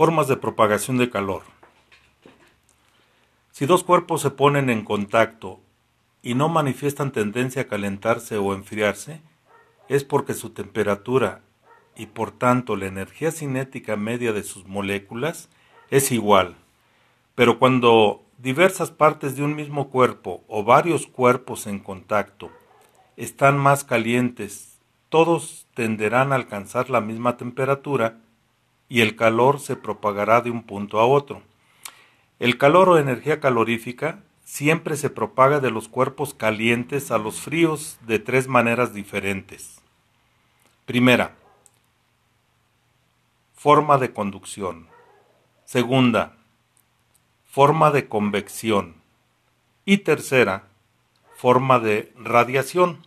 Formas de propagación de calor. Si dos cuerpos se ponen en contacto y no manifiestan tendencia a calentarse o enfriarse, es porque su temperatura y por tanto la energía cinética media de sus moléculas es igual. Pero cuando diversas partes de un mismo cuerpo o varios cuerpos en contacto están más calientes, todos tenderán a alcanzar la misma temperatura y el calor se propagará de un punto a otro. El calor o energía calorífica siempre se propaga de los cuerpos calientes a los fríos de tres maneras diferentes. Primera, forma de conducción. Segunda, forma de convección. Y tercera, forma de radiación.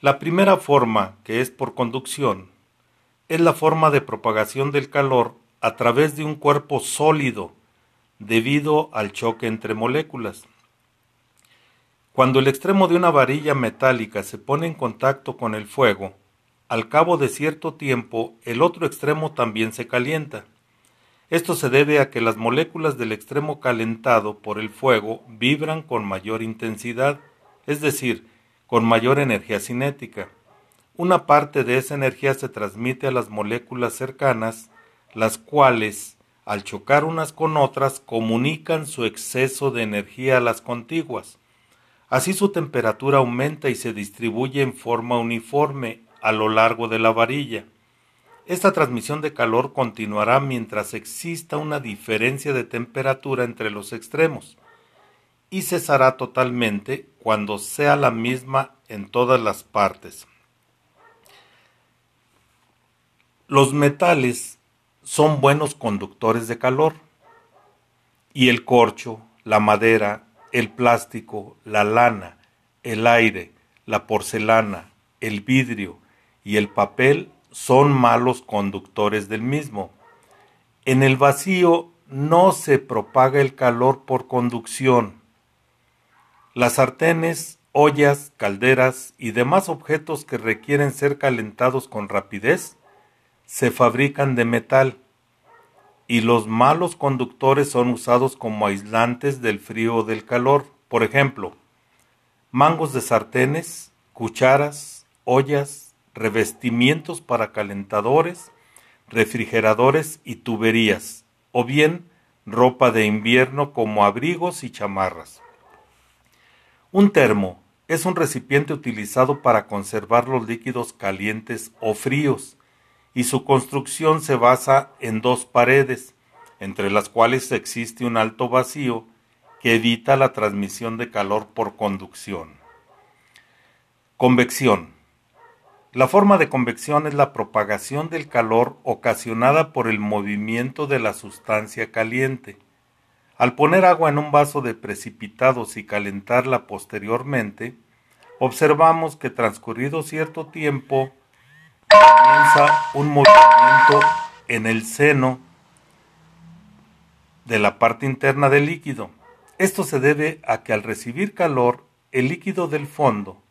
La primera forma, que es por conducción, es la forma de propagación del calor a través de un cuerpo sólido debido al choque entre moléculas. Cuando el extremo de una varilla metálica se pone en contacto con el fuego, al cabo de cierto tiempo el otro extremo también se calienta. Esto se debe a que las moléculas del extremo calentado por el fuego vibran con mayor intensidad, es decir, con mayor energía cinética. Una parte de esa energía se transmite a las moléculas cercanas, las cuales, al chocar unas con otras, comunican su exceso de energía a las contiguas. Así su temperatura aumenta y se distribuye en forma uniforme a lo largo de la varilla. Esta transmisión de calor continuará mientras exista una diferencia de temperatura entre los extremos y cesará totalmente cuando sea la misma en todas las partes. Los metales son buenos conductores de calor y el corcho, la madera, el plástico, la lana, el aire, la porcelana, el vidrio y el papel son malos conductores del mismo. En el vacío no se propaga el calor por conducción. Las sartenes, ollas, calderas y demás objetos que requieren ser calentados con rapidez se fabrican de metal y los malos conductores son usados como aislantes del frío o del calor. Por ejemplo, mangos de sartenes, cucharas, ollas, revestimientos para calentadores, refrigeradores y tuberías, o bien ropa de invierno como abrigos y chamarras. Un termo es un recipiente utilizado para conservar los líquidos calientes o fríos, y su construcción se basa en dos paredes, entre las cuales existe un alto vacío que evita la transmisión de calor por conducción. Convección. La forma de convección es la propagación del calor ocasionada por el movimiento de la sustancia caliente. Al poner agua en un vaso de precipitados y calentarla posteriormente, observamos que transcurrido cierto tiempo, comienza un movimiento en el seno de la parte interna del líquido. Esto se debe a que al recibir calor, el líquido del fondo,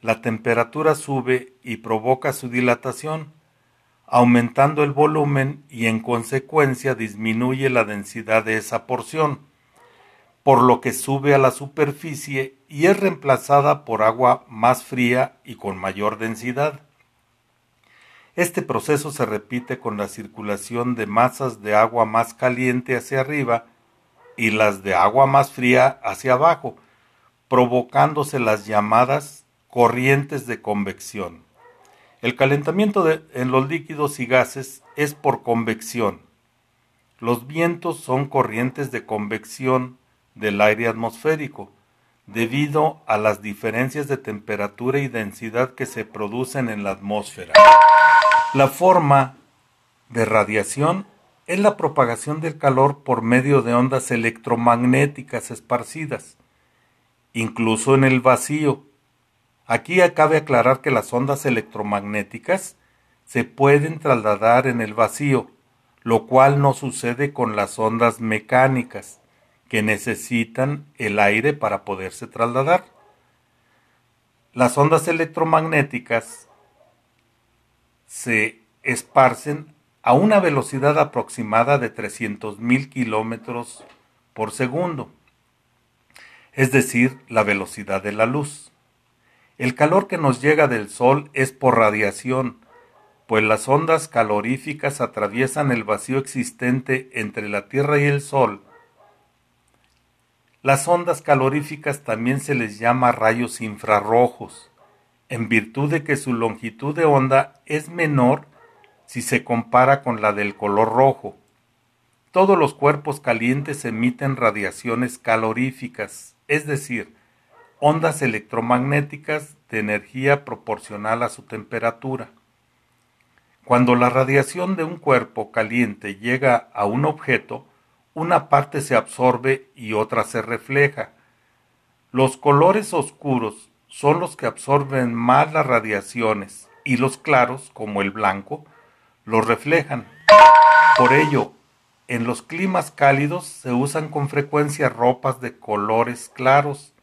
la temperatura sube y provoca su dilatación, aumentando el volumen y en consecuencia disminuye la densidad de esa porción, por lo que sube a la superficie y es reemplazada por agua más fría y con mayor densidad. Este proceso se repite con la circulación de masas de agua más caliente hacia arriba y las de agua más fría hacia abajo, provocándose las llamadas corrientes de convección. El calentamiento en los líquidos y gases es por convección. Los vientos son corrientes de convección del aire atmosférico, debido a las diferencias de temperatura y densidad que se producen en la atmósfera. La forma de radiación es la propagación del calor por medio de ondas electromagnéticas esparcidas, incluso en el vacío. Aquí cabe aclarar que las ondas electromagnéticas se pueden trasladar en el vacío, lo cual no sucede con las ondas mecánicas, que necesitan el aire para poderse trasladar. Las ondas electromagnéticas se esparcen a una velocidad aproximada de 300.000 kilómetros por segundo, es decir, la velocidad de la luz. El calor que nos llega del Sol es por radiación, pues las ondas caloríficas atraviesan el vacío existente entre la Tierra y el Sol. Las ondas caloríficas también se les llama rayos infrarrojos, en virtud de que su longitud de onda es menor si se compara con la del color rojo. Todos los cuerpos calientes emiten radiaciones caloríficas, es decir, ondas electromagnéticas de energía proporcional a su temperatura. Cuando la radiación de un cuerpo caliente llega a un objeto, una parte se absorbe y otra se refleja. Los colores oscuros son los que absorben más las radiaciones y los claros, como el blanco, los reflejan. Por ello, en los climas cálidos se usan con frecuencia ropas de colores claros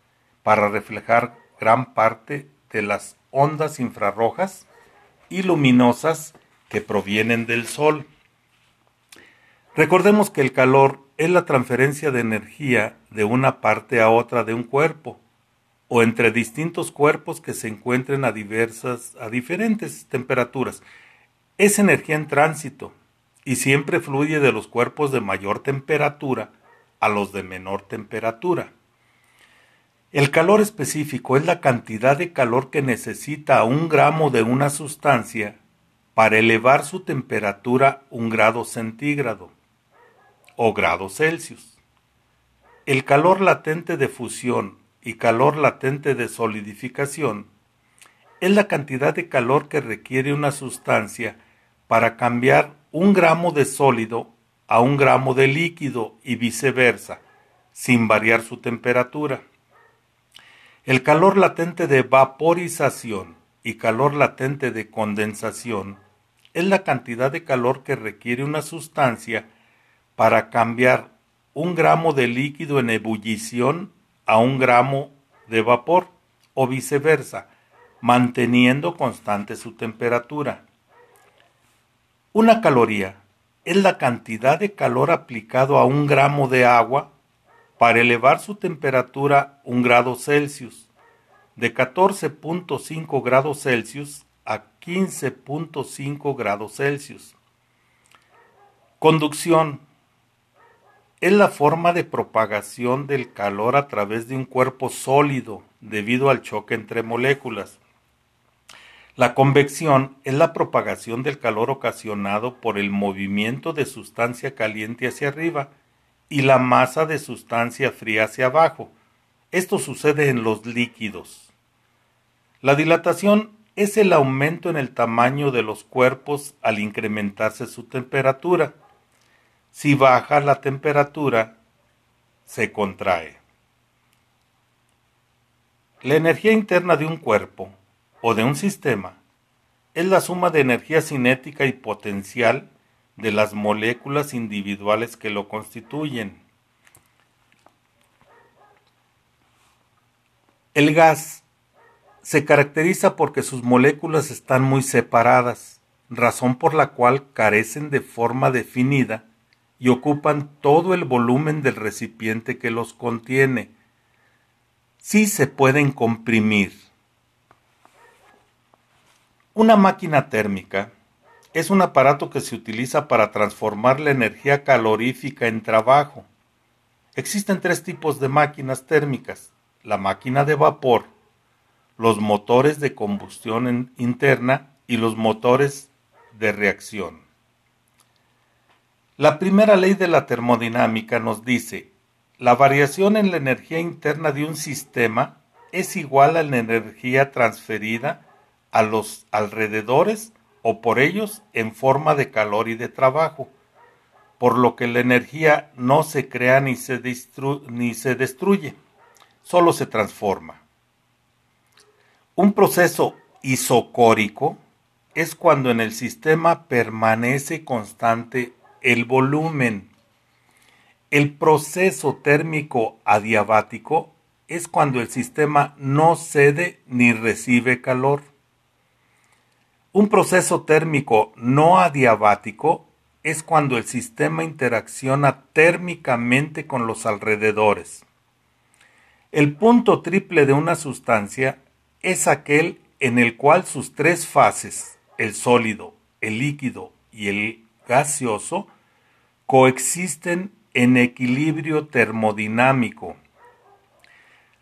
para reflejar gran parte de las ondas infrarrojas y luminosas que provienen del Sol. Recordemos que el calor es la transferencia de energía de una parte a otra de un cuerpo o entre distintos cuerpos que se encuentren a diversas a diferentes temperaturas. Es energía en tránsito y siempre fluye de los cuerpos de mayor temperatura a los de menor temperatura. El calor específico es la cantidad de calor que necesita un gramo de una sustancia para elevar su temperatura un grado centígrado o grado Celsius. El calor latente de fusión y calor latente de solidificación es la cantidad de calor que requiere una sustancia para cambiar un gramo de sólido a un gramo de líquido y viceversa, sin variar su temperatura. El calor latente de vaporización y calor latente de condensación es la cantidad de calor que requiere una sustancia para cambiar un gramo de líquido en ebullición a un gramo de vapor o viceversa, manteniendo constante su temperatura. Una caloría es la cantidad de calor aplicado a un gramo de agua para elevar su temperatura un grado Celsius, de 14.5 grados Celsius a 15.5 grados Celsius. Conducción es la forma de propagación del calor a través de un cuerpo sólido debido al choque entre moléculas. La convección es la propagación del calor ocasionado por el movimiento de sustancia caliente hacia arriba y la masa de sustancia fría hacia abajo. Esto sucede en los líquidos. La dilatación es el aumento en el tamaño de los cuerpos al incrementarse su temperatura. Si baja la temperatura, se contrae. La energía interna de un cuerpo o de un sistema es la suma de energía cinética y potencial de las moléculas individuales que lo constituyen. El gas se caracteriza porque sus moléculas están muy separadas, razón por la cual carecen de forma definida y ocupan todo el volumen del recipiente que los contiene. Sí se pueden comprimir. Una máquina térmica es un aparato que se utiliza para transformar la energía calorífica en trabajo. Existen tres tipos de máquinas térmicas, la máquina de vapor, los motores de combustión interna y los motores de reacción. La primera ley de la termodinámica nos dice, la variación en la energía interna de un sistema es igual a la energía transferida a los alrededores o por ellos en forma de calor y de trabajo, por lo que la energía no se crea ni se, ni se destruye, solo se transforma. Un proceso isocórico es cuando en el sistema permanece constante el volumen. El proceso térmico adiabático es cuando el sistema no cede ni recibe calor. Un proceso térmico no adiabático es cuando el sistema interacciona térmicamente con los alrededores. El punto triple de una sustancia es aquel en el cual sus tres fases, el sólido, el líquido y el gaseoso, coexisten en equilibrio termodinámico.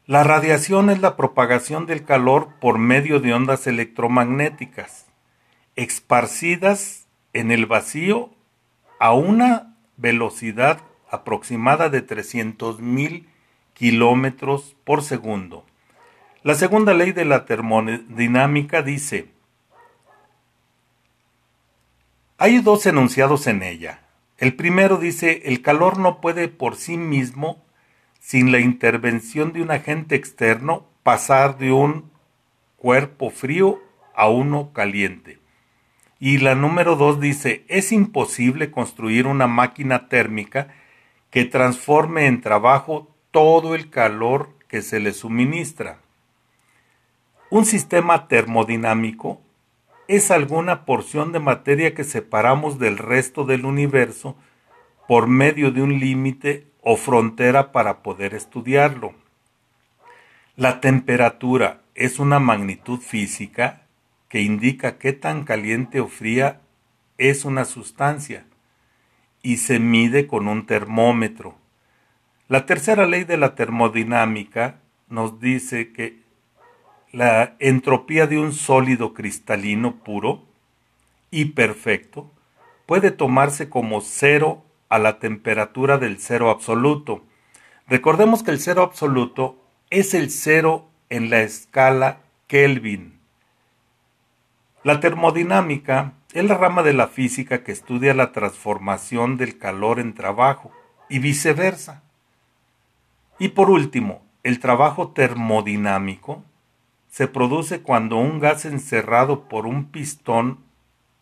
La radiación es la propagación del calor por medio de ondas electromagnéticas, esparcidas en el vacío a una velocidad aproximada de 300.000 kilómetros por segundo. La segunda ley de la termodinámica dice, hay dos enunciados en ella. El primero dice, el calor no puede por sí mismo, sin la intervención de un agente externo, pasar de un cuerpo frío a uno caliente. Y la número dos dice, es imposible construir una máquina térmica que transforme en trabajo todo el calor que se le suministra. Un sistema termodinámico es alguna porción de materia que separamos del resto del universo por medio de un límite o frontera para poder estudiarlo. La temperatura es una magnitud física que indica qué tan caliente o fría es una sustancia y se mide con un termómetro. La tercera ley de la termodinámica nos dice que la entropía de un sólido cristalino puro y perfecto puede tomarse como cero a la temperatura del cero absoluto. Recordemos que el cero absoluto es el cero en la escala Kelvin. La termodinámica es la rama de la física que estudia la transformación del calor en trabajo y viceversa. Y por último, el trabajo termodinámico se produce cuando un gas encerrado por un pistón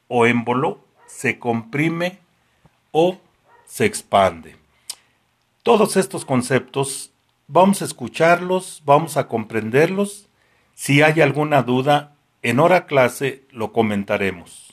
o émbolo se comprime o se expande. Todos estos conceptos vamos a escucharlos, vamos a comprenderlos. Si hay alguna duda, en hora clase lo comentaremos.